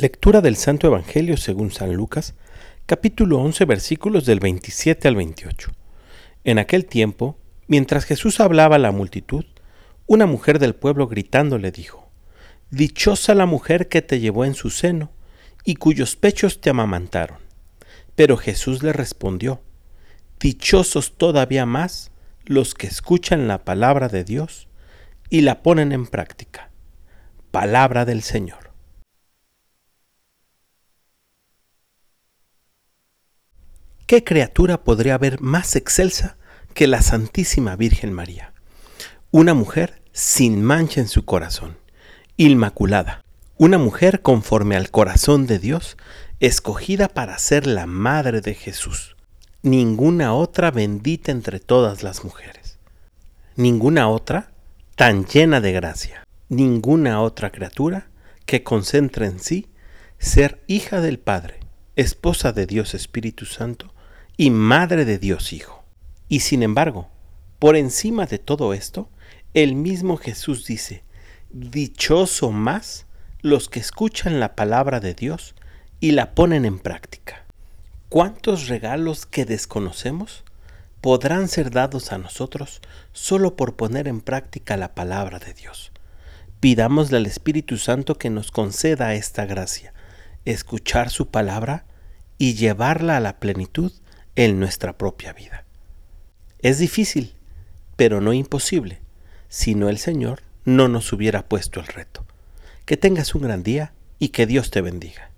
Lectura del Santo Evangelio según San Lucas, capítulo 11, versículos del 27 al 28. En aquel tiempo, mientras Jesús hablaba a la multitud, una mujer del pueblo gritando le dijo, Dichosa la mujer que te llevó en su seno y cuyos pechos te amamantaron. Pero Jesús le respondió, Dichosos todavía más los que escuchan la palabra de Dios y la ponen en práctica. Palabra del Señor. ¿Qué criatura podría haber más excelsa que la Santísima Virgen María? Una mujer sin mancha en su corazón, inmaculada, una mujer conforme al corazón de Dios, escogida para ser la madre de Jesús. Ninguna otra bendita entre todas las mujeres. Ninguna otra tan llena de gracia. Ninguna otra criatura que concentre en sí ser hija del Padre, esposa de Dios Espíritu Santo y Madre de Dios Hijo. Y sin embargo, por encima de todo esto, el mismo Jesús dice, Dichoso más los que escuchan la palabra de Dios y la ponen en práctica. ¿Cuántos regalos que desconocemos podrán ser dados a nosotros solo por poner en práctica la palabra de Dios? Pidámosle al Espíritu Santo que nos conceda esta gracia, escuchar su palabra y llevarla a la plenitud en nuestra propia vida. Es difícil, pero no imposible, si no el Señor no nos hubiera puesto el reto. Que tengas un gran día y que Dios te bendiga.